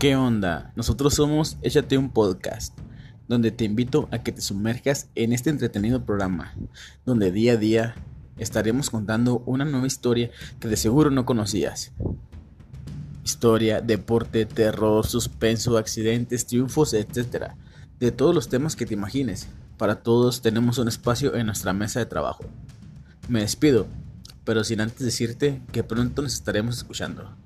¿Qué onda? Nosotros somos Échate un podcast, donde te invito a que te sumerjas en este entretenido programa, donde día a día estaremos contando una nueva historia que de seguro no conocías. Historia, deporte, terror, suspenso, accidentes, triunfos, etc. De todos los temas que te imagines. Para todos tenemos un espacio en nuestra mesa de trabajo. Me despido, pero sin antes decirte que pronto nos estaremos escuchando.